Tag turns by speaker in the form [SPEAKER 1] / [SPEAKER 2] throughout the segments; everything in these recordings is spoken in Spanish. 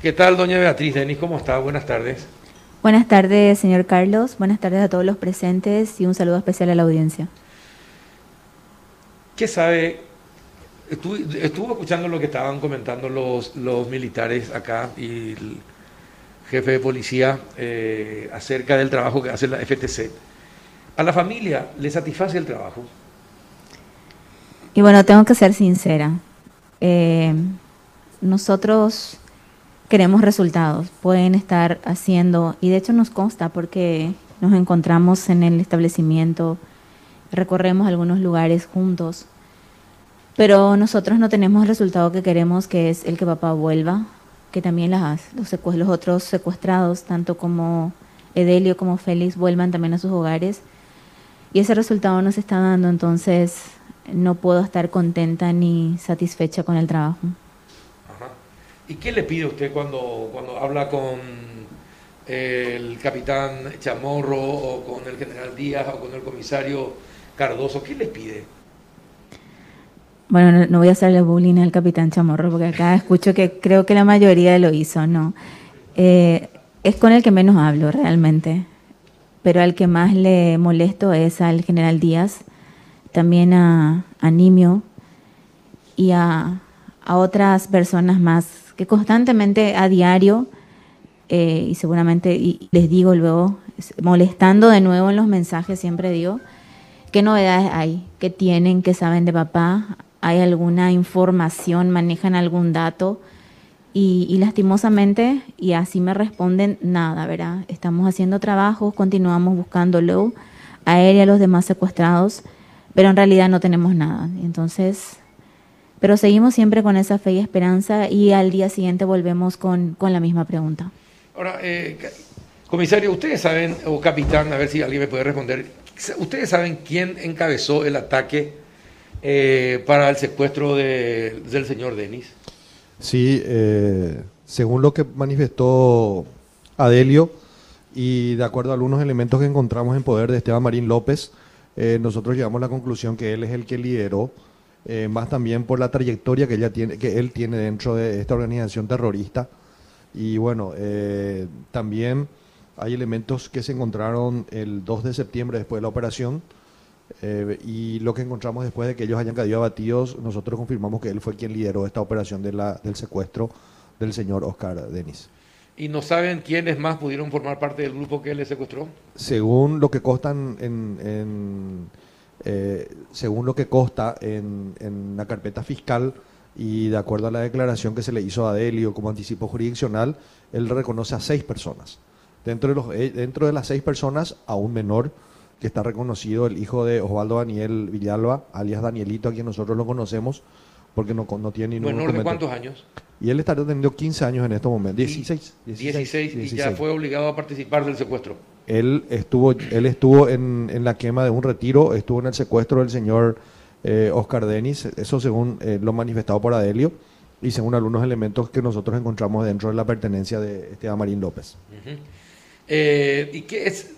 [SPEAKER 1] ¿Qué tal, doña Beatriz Denis? ¿Cómo está? Buenas tardes.
[SPEAKER 2] Buenas tardes, señor Carlos. Buenas tardes a todos los presentes y un saludo especial a la audiencia.
[SPEAKER 1] ¿Qué sabe? Estuvo, estuvo escuchando lo que estaban comentando los, los militares acá y el jefe de policía eh, acerca del trabajo que hace la FTC. ¿A la familia le satisface el trabajo?
[SPEAKER 2] Y bueno, tengo que ser sincera. Eh, nosotros queremos resultados, pueden estar haciendo, y de hecho nos consta porque nos encontramos en el establecimiento, recorremos algunos lugares juntos, pero nosotros no tenemos el resultado que queremos, que es el que papá vuelva, que también las, los, los otros secuestrados, tanto como Edelio como Félix, vuelvan también a sus hogares. Y ese resultado no se está dando, entonces no puedo estar contenta ni satisfecha con el trabajo.
[SPEAKER 1] ¿Y qué le pide usted cuando, cuando habla con el capitán Chamorro o con el general Díaz o con el comisario Cardoso? ¿Qué les pide?
[SPEAKER 2] Bueno, no, voy a hacerle bullying al capitán Chamorro porque acá escucho que creo que la mayoría lo hizo, ¿no? Eh, es con el que menos hablo realmente, pero al que más le molesto es al general Díaz, también a, a Nimio y a, a otras personas más que constantemente a diario, eh, y seguramente y les digo luego, molestando de nuevo en los mensajes, siempre digo, ¿qué novedades hay? ¿Qué tienen? ¿Qué saben de papá? ¿Hay alguna información? ¿Manejan algún dato? Y, y, lastimosamente, y así me responden, nada, ¿verdad? Estamos haciendo trabajos, continuamos buscándolo, a él y a los demás secuestrados, pero en realidad no tenemos nada. Entonces, pero seguimos siempre con esa fe y esperanza y al día siguiente volvemos con, con la misma pregunta.
[SPEAKER 1] Ahora, eh, comisario, ustedes saben, o capitán, a ver si alguien me puede responder, ¿ustedes saben quién encabezó el ataque eh, para el secuestro de, del señor Denis?
[SPEAKER 3] Sí, eh, según lo que manifestó Adelio y de acuerdo a algunos elementos que encontramos en poder de Esteban Marín López, nosotros llegamos a la conclusión que él es el que lideró eh, más también por la trayectoria que, ella tiene, que él tiene dentro de esta organización terrorista. Y bueno, eh, también hay elementos que se encontraron el 2 de septiembre después de la operación. Eh, y lo que encontramos después de que ellos hayan caído abatidos, nosotros confirmamos que él fue quien lideró esta operación de la, del secuestro del señor Oscar Denis.
[SPEAKER 1] ¿Y no saben quiénes más pudieron formar parte del grupo que él le secuestró?
[SPEAKER 3] Según lo que constan en eh, según lo que consta en, la carpeta fiscal y de acuerdo a la declaración que se le hizo a Adelio como anticipo jurisdiccional, él reconoce a seis personas. Dentro de, los, eh, dentro de las seis personas, a un menor que está reconocido, el hijo de Osvaldo Daniel Villalba, alias Danielito, a quien nosotros lo conocemos, porque no, no tiene ningún
[SPEAKER 1] ¿Menor de cuántos años?
[SPEAKER 3] Y él está teniendo 15 años en estos momentos, 16.
[SPEAKER 1] 16, y ya fue obligado a participar del secuestro.
[SPEAKER 3] Él estuvo, él estuvo en, en la quema de un retiro, estuvo en el secuestro del señor eh, Oscar Denis, eso según eh, lo manifestado por Adelio y según algunos elementos que nosotros encontramos dentro de la pertenencia de Esteban Marín López.
[SPEAKER 1] Eh, ¿Y qué es,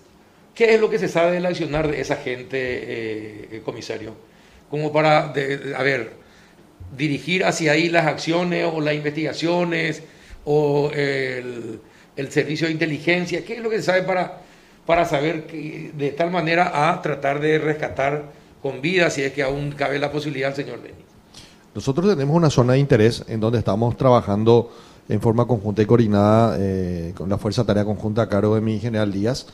[SPEAKER 1] qué es lo que se sabe del accionar de esa gente, comisario? Como para, a ver, dirigir hacia ahí las acciones o las investigaciones o el, el, servicio de inteligencia? ¿Qué es lo que se sabe para, para saber que, de tal manera a tratar de rescatar con vida si es que aún cabe la posibilidad señor Denis?
[SPEAKER 3] Nosotros tenemos una zona de interés en donde estamos trabajando en forma conjunta y coordinada eh, con la Fuerza Tarea Conjunta a cargo de mi general Díaz.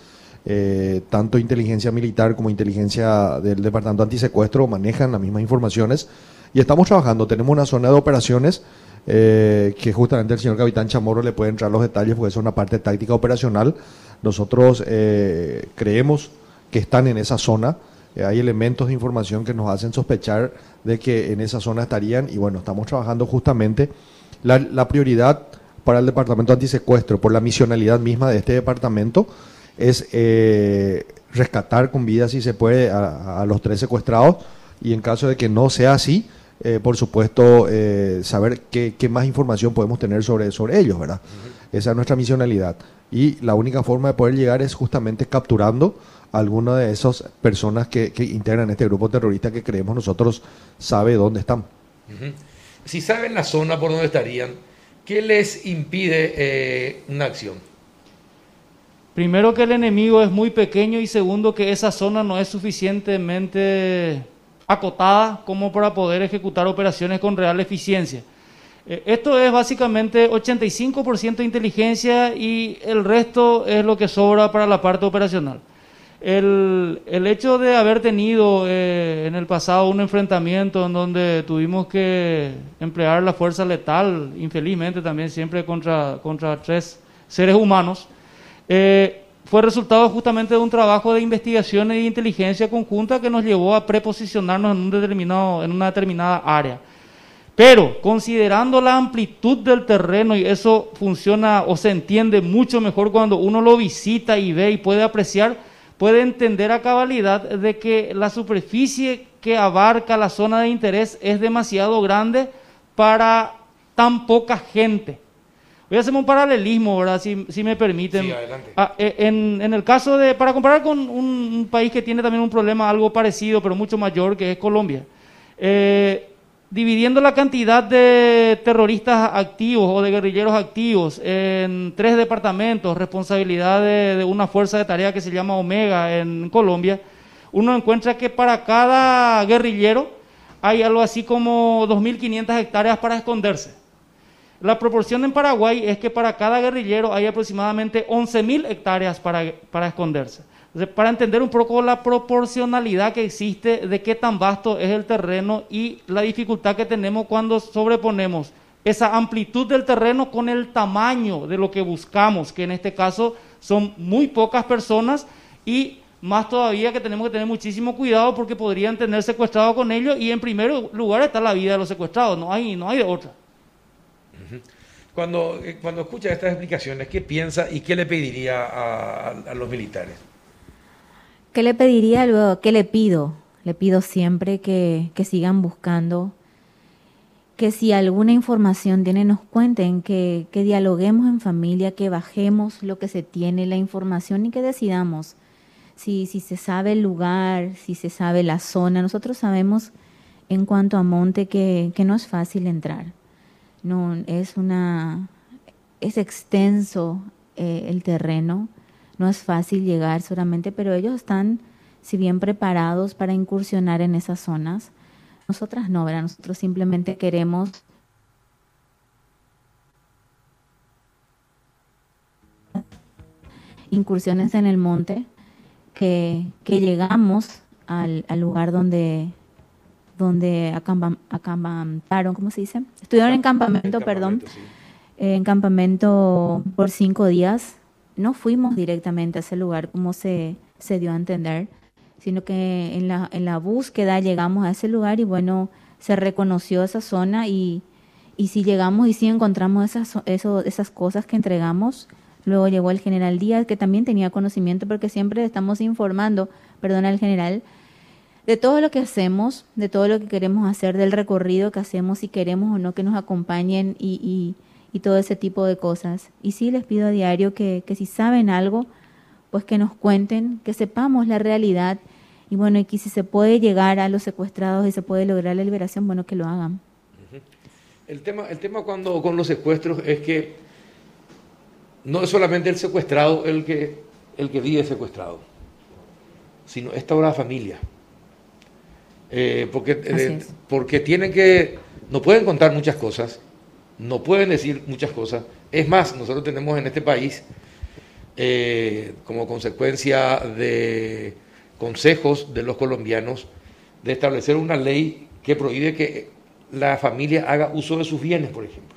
[SPEAKER 3] Eh, tanto inteligencia militar como inteligencia del Departamento Antisecuestro manejan las mismas informaciones y estamos trabajando, tenemos una zona de operaciones eh, que justamente el señor capitán Chamorro le puede entrar los detalles porque es una parte táctica operacional. Nosotros eh, creemos que están en esa zona. Eh, hay elementos de información que nos hacen sospechar de que en esa zona estarían y bueno, estamos trabajando justamente la, prioridad para el departamento antisecuestro, por la misionalidad misma de este departamento, es rescatar con vida, si se puede, a los tres secuestrados y en caso de que no sea así, eh, por supuesto, eh, saber qué, más información podemos tener sobre, sobre ellos, ¿verdad? Esa es nuestra misionalidad. Y la única forma de poder llegar es justamente capturando a alguna de esas personas que, integran este grupo terrorista que creemos nosotros sabe dónde están.
[SPEAKER 1] Si saben la zona por donde estarían, ¿Qué les impide eh, una acción?
[SPEAKER 4] Primero que el enemigo es muy pequeño y segundo que esa zona no es suficientemente acotada como para poder ejecutar operaciones con real eficiencia. Eh, esto es básicamente 85% de inteligencia y el resto es lo que sobra para la parte operacional. El, el hecho de haber tenido eh, en el pasado un enfrentamiento en donde tuvimos que emplear la fuerza letal, infelizmente también siempre contra, contra tres seres humanos, eh, fue resultado justamente de un trabajo de investigación de inteligencia conjunta que nos llevó a preposicionarnos en, un determinado, en una determinada área. Pero considerando la amplitud del terreno, y eso funciona o se entiende mucho mejor cuando uno lo visita y ve y puede apreciar, puede entender a cabalidad de que la superficie que abarca la zona de interés es demasiado grande para tan poca gente. Voy a hacer un paralelismo, ¿verdad? Si, si me permiten.
[SPEAKER 1] Sí, adelante.
[SPEAKER 4] Ah, eh, en, en el caso de, para comparar con un, país que tiene también un problema algo parecido, pero mucho mayor, que es Colombia. Eh, dividiendo la cantidad de terroristas activos o de guerrilleros activos en tres departamentos, responsabilidad de, una fuerza de tarea que se llama Omega en Colombia, uno encuentra que para cada guerrillero hay algo así como 2.500 hectáreas para esconderse. La proporción en Paraguay es que para cada guerrillero hay aproximadamente 11.000 hectáreas para, para esconderse para entender un poco la proporcionalidad que existe de qué tan vasto es el terreno y la dificultad que tenemos cuando sobreponemos esa amplitud del terreno con el tamaño de lo que buscamos, que en este caso son muy pocas personas y más todavía que tenemos que tener muchísimo cuidado porque podrían tener secuestrado con ellos y en primer lugar está la vida de los secuestrados, no hay, no hay de otra.
[SPEAKER 1] Cuando, eh, cuando escucha estas explicaciones, ¿qué piensa y qué le pediría a los militares?
[SPEAKER 2] ¿Qué le pediría luego? ¿Qué le pido? Le pido siempre que, sigan buscando, que si alguna información tienen nos cuenten, que, que dialoguemos en familia, que bajemos lo que se tiene, la información y que decidamos si, si se sabe el lugar, si se sabe la zona. Nosotros sabemos en cuanto a monte que, que no es fácil entrar. No, es una, es extenso eh, el terreno no es fácil llegar solamente, pero ellos están, si bien preparados para incursionar en esas zonas, nosotras no, ¿verdad? Nosotros simplemente queremos incursiones en el monte, que, que llegamos al, al, lugar donde, donde acampamentaron, ¿cómo se dice? Estuvieron en campamento, perdón, en campamento por cinco días no fuimos directamente a ese lugar como se, se dio a entender, sino que en la, en la búsqueda llegamos a ese lugar y bueno, se reconoció esa zona y, y si llegamos y si encontramos esas, eso, esas cosas que entregamos, luego llegó el general Díaz, que también tenía conocimiento porque siempre estamos informando, perdona el general, de todo lo que hacemos, de todo lo que queremos hacer, del recorrido que hacemos, si queremos o no que nos acompañen y todo ese tipo de cosas. Y sí les pido a diario que, si saben algo, pues que nos cuenten, que sepamos la realidad y bueno, y que si se puede llegar a los secuestrados y se puede lograr la liberación, bueno, que lo hagan.
[SPEAKER 1] El tema, el tema cuando con los secuestros es que no es solamente el secuestrado el que, el que vive secuestrado, sino esta la familia. Eh, porque, eh, porque tienen que, no pueden contar muchas cosas, no pueden decir muchas cosas. Es más, nosotros tenemos en este país, eh, como consecuencia de consejos de los colombianos, de establecer una ley que prohíbe que la familia haga uso de sus bienes, por ejemplo.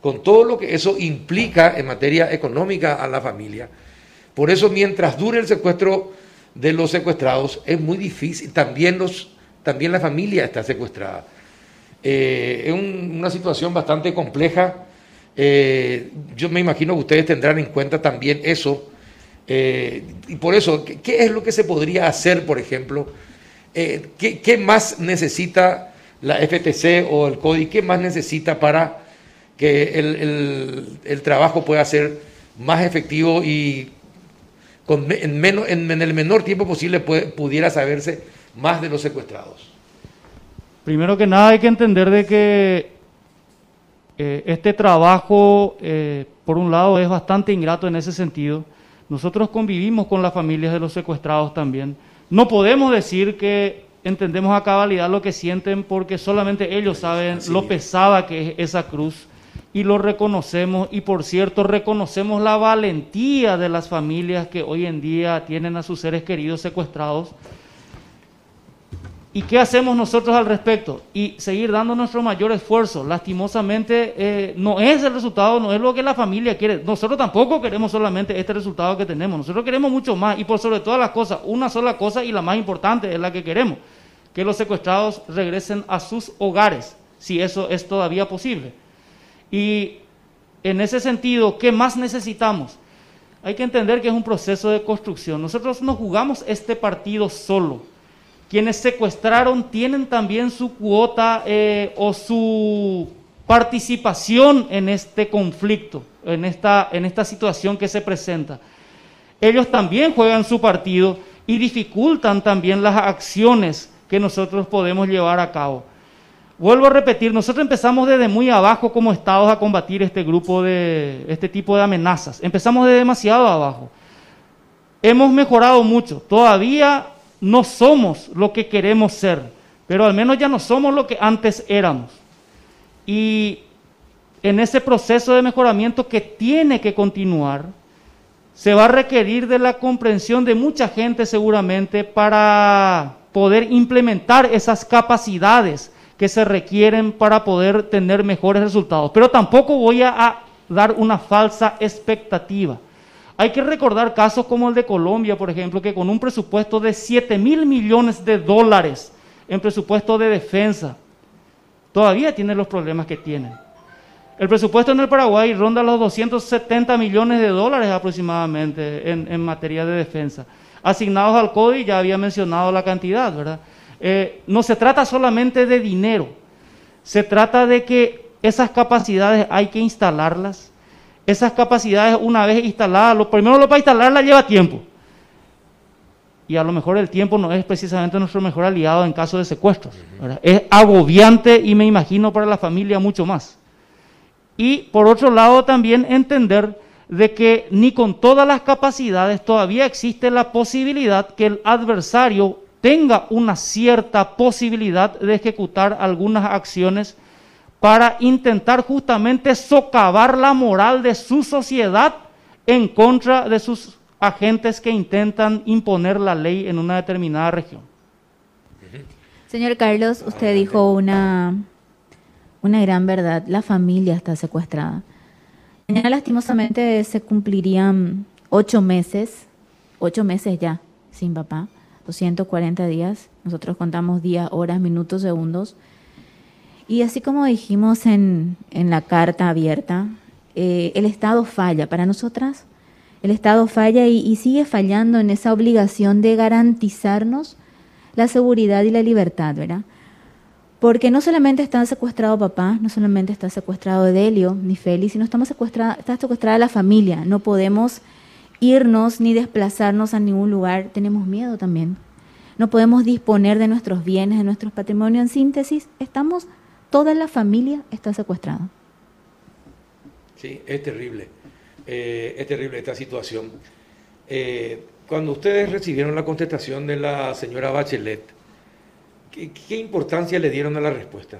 [SPEAKER 1] Con todo lo que eso implica en materia económica a la familia. Por eso, mientras dure el secuestro de los secuestrados, es muy difícil. También, los, también la familia está secuestrada. Eh, es una situación bastante compleja. Eh, yo me imagino que ustedes tendrán en cuenta también eso. Eh, y por eso, ¿qué, es lo que se podría hacer, por ejemplo? ¿qué, más necesita la FTC o el CODI? ¿Qué más necesita para que el, trabajo pueda ser más efectivo y con, en, menos, en, el menor tiempo posible pudiera saberse más de los secuestrados?
[SPEAKER 4] Primero que nada hay que entender de que Eh, este trabajo, eh, por un lado, es bastante ingrato en ese sentido. Nosotros convivimos con las familias de los secuestrados también. No podemos decir que entendemos a cabalidad lo que sienten porque solamente ellos saben lo pesada que es esa cruz y lo reconocemos y por cierto reconocemos la valentía de las familias que hoy en día tienen a sus seres queridos secuestrados. ¿Y qué hacemos nosotros al respecto? Y seguir dando nuestro mayor esfuerzo. Lastimosamente eh, no es el resultado, no es lo que la familia quiere. Nosotros tampoco queremos solamente este resultado que tenemos. Nosotros queremos mucho más y por sobre todas las cosas, una sola cosa y la más importante es la que queremos. Que los secuestrados regresen a sus hogares, si eso es todavía posible. Y en ese sentido, ¿qué más necesitamos? Hay que entender que es un proceso de construcción. Nosotros no jugamos este partido solo. Quienes secuestraron tienen también su cuota eh, o su participación en este conflicto, en esta, en esta situación que se presenta. Ellos también juegan su partido y dificultan también las acciones que nosotros podemos llevar a cabo. Vuelvo a repetir, nosotros empezamos desde muy abajo como estados a combatir este grupo de, este tipo de amenazas. Empezamos de demasiado abajo. Hemos mejorado mucho. Todavía no somos lo que queremos ser, pero al menos ya no somos lo que antes éramos. Y en ese proceso de mejoramiento que tiene que continuar, se va a requerir de la comprensión de mucha gente seguramente para poder implementar esas capacidades que se requieren para poder tener mejores resultados. Pero tampoco voy a, dar una falsa expectativa. Hay que recordar casos como el de Colombia, por ejemplo, que con un presupuesto de 7 mil millones de dólares en presupuesto de defensa, todavía tiene los problemas que tienen. El presupuesto en el Paraguay ronda los 270 millones de dólares aproximadamente en, en materia de defensa. Asignados al CODI, ya había mencionado la cantidad, ¿verdad? Eh, no se trata solamente de dinero, se trata de que esas capacidades hay que instalarlas. Esas capacidades, una vez instaladas, lo primero lo para instalarlas lleva tiempo. Y a lo mejor el tiempo no es precisamente nuestro mejor aliado en caso de secuestros. Es agobiante y me imagino para la familia mucho más. Y por otro lado también entender de que ni con todas las capacidades todavía existe la posibilidad que el adversario tenga una cierta posibilidad de ejecutar algunas acciones para intentar justamente socavar la moral de su sociedad en contra de sus agentes que intentan imponer la ley en una determinada región.
[SPEAKER 2] Señor Carlos, usted dijo una, una gran verdad, la familia está secuestrada. Mañana lastimosamente se cumplirían ocho meses, ocho meses ya sin papá. 240 días. Nosotros contamos días, horas, minutos, segundos. Y así como dijimos en, en la carta abierta, eh, el Estado falla. Para nosotras, el Estado falla y, sigue fallando en esa obligación de garantizarnos la seguridad y la libertad, ¿verdad? Porque no solamente está secuestrado papá, no solamente está secuestrado Delio ni Félix, sino estamos está secuestrada la familia. No podemos irnos ni desplazarnos a ningún lugar, tenemos miedo también. No podemos disponer de nuestros bienes, de nuestros patrimonios. En síntesis, estamos, toda la familia está secuestrada.
[SPEAKER 1] Sí, es terrible. Eh, es terrible esta situación. Eh, cuando ustedes recibieron la contestación de la señora Bachelet, ¿qué, ¿qué, importancia le dieron a la respuesta?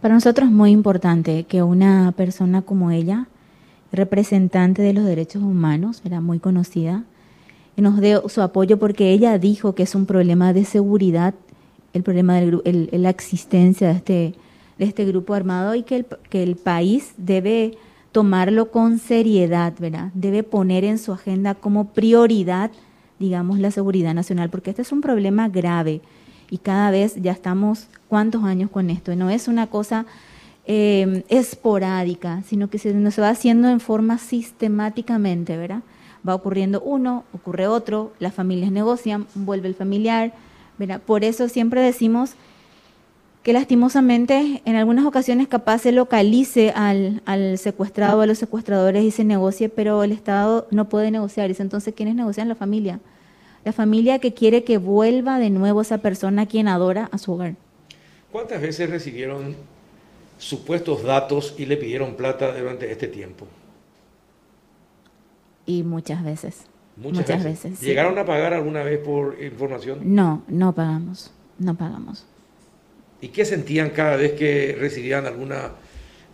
[SPEAKER 2] Para nosotros es muy importante que una persona como ella representante de los derechos humanos, era muy conocida, y nos dio su apoyo porque ella dijo que es un problema de seguridad, el problema de la existencia de este, de este grupo armado y que el, que el país debe tomarlo con seriedad, ¿verdad? Debe poner en su agenda como prioridad, digamos, la seguridad nacional, porque este es un problema grave y cada vez ya estamos, ¿cuántos años con esto? No es una cosa eh, esporádica, sino que se, se va haciendo en forma sistemáticamente, ¿verdad? Va ocurriendo uno, ocurre otro, las familias negocian, vuelve el familiar, ¿verdad? Por eso siempre decimos que lastimosamente en algunas ocasiones capaz se localice al, al secuestrado, a los secuestradores y se negocie, pero el Estado no puede negociar. Dice, entonces, ¿quiénes negocian? La familia. La familia que quiere que vuelva de nuevo esa persona a quien adora a su hogar.
[SPEAKER 1] ¿Cuántas veces recibieron supuestos datos y le pidieron plata durante este tiempo?
[SPEAKER 2] Y muchas veces.
[SPEAKER 1] Muchas, veces. ¿Llegaron a pagar alguna vez por información?
[SPEAKER 2] No, no pagamos, no pagamos.
[SPEAKER 1] ¿Y qué sentían cada vez que recibían alguna,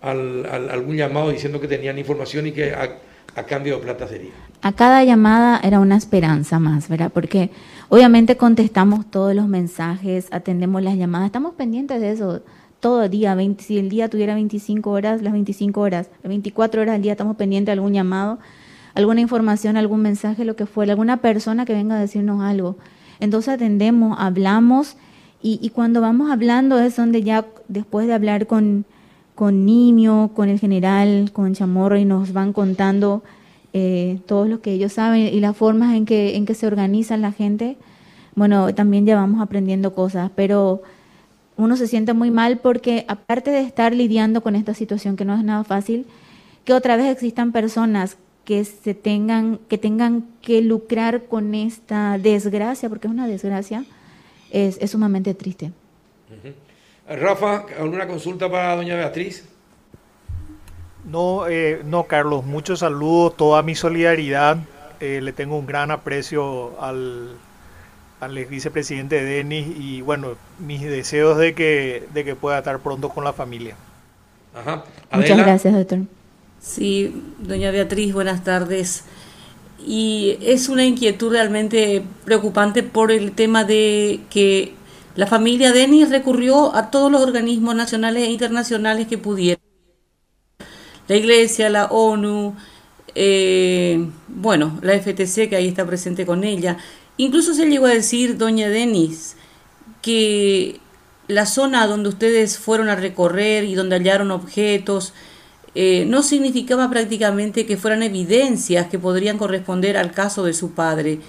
[SPEAKER 1] algún llamado diciendo que tenían información y que a, a, cambio de plata sería?
[SPEAKER 2] A cada llamada era una esperanza más, ¿verdad? Porque obviamente contestamos todos los mensajes, atendemos las llamadas, estamos pendientes de eso todo el día. 20, si el día tuviera 25 horas, las 25 horas, las 24 horas al día estamos pendientes de algún llamado alguna información, algún mensaje, lo que fuera, alguna persona que venga a decirnos algo. Entonces atendemos, hablamos y, cuando vamos hablando es donde ya después de hablar con, con Nimio, con el general, con Chamorro y nos van contando eh, todo lo que ellos saben y las formas en que, en que se organiza la gente, bueno, también ya vamos aprendiendo cosas, pero uno se siente muy mal porque aparte de estar lidiando con esta situación que no es nada fácil, que otra vez existan personas que se tengan que tengan que lucrar con esta desgracia, porque es una desgracia, es, sumamente triste.
[SPEAKER 1] Rafa, ¿alguna consulta para doña Beatriz?
[SPEAKER 5] No, eh, no, Carlos, muchos saludos, toda mi solidaridad. Eh, le tengo un gran aprecio al, al vicepresidente Denis y bueno, mis deseos de que, de que pueda estar pronto con la familia.
[SPEAKER 2] Muchas gracias, doctor.
[SPEAKER 6] Sí, doña Beatriz, buenas tardes. Y es una inquietud realmente preocupante por el tema de que la familia Denis recurrió a todos los organismos nacionales e internacionales que pudieron. La Iglesia, la ONU, eh, bueno, la FTC que ahí está presente con ella. Incluso se llegó a decir, doña Denis, que la zona donde ustedes fueron a recorrer y donde hallaron objetos, eh, no significaba prácticamente que fueran evidencias que podrían corresponder al caso de su padre.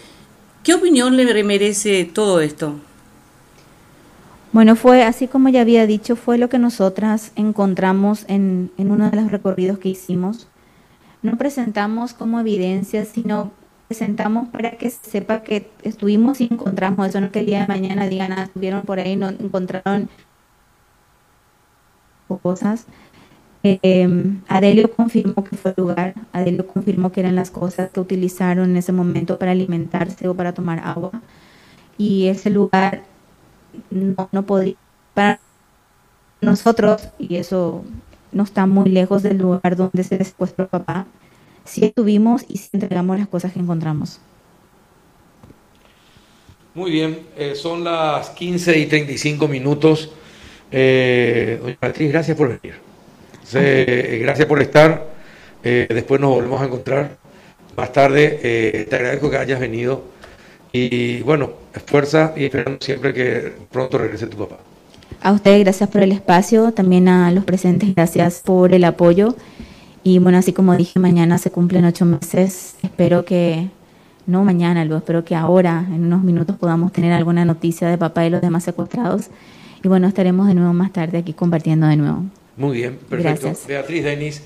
[SPEAKER 6] ¿Qué opinión le merece todo esto?
[SPEAKER 2] Bueno, fue así como ya había dicho, fue lo que nosotras encontramos en, en uno de los recorridos que hicimos. No presentamos como evidencias, sino presentamos para que sepa que estuvimos y encontramos eso, no que el día de mañana digan, ah, estuvieron por ahí, no encontraron cosas. Eh, Adelio confirmó que fue el lugar, Adelio confirmó que eran las cosas que utilizaron en ese momento para alimentarse o para tomar agua. Y ese lugar no, no podía, para nosotros, y eso no está muy lejos del lugar donde se secuestró papá, sí estuvimos y sí entregamos las cosas que encontramos.
[SPEAKER 1] Muy bien, eh, son las 15 y 35 minutos. Eh, doña Beatriz, gracias por venir. Eh, gracias por estar. Eh, después nos volvemos a encontrar más tarde. Eh, te agradezco que hayas venido. Y bueno, fuerza y esperando siempre que pronto regrese tu papá.
[SPEAKER 2] A ustedes, gracias por el espacio. También a los presentes, gracias por el apoyo. Y bueno, así como dije, mañana se cumplen ocho meses. Espero que, no mañana, luego espero que ahora, en unos minutos, podamos tener alguna noticia de papá y los demás secuestrados. Y bueno, estaremos de nuevo más tarde aquí compartiendo de nuevo.
[SPEAKER 1] Muy bien, perfecto. Beatriz Denis.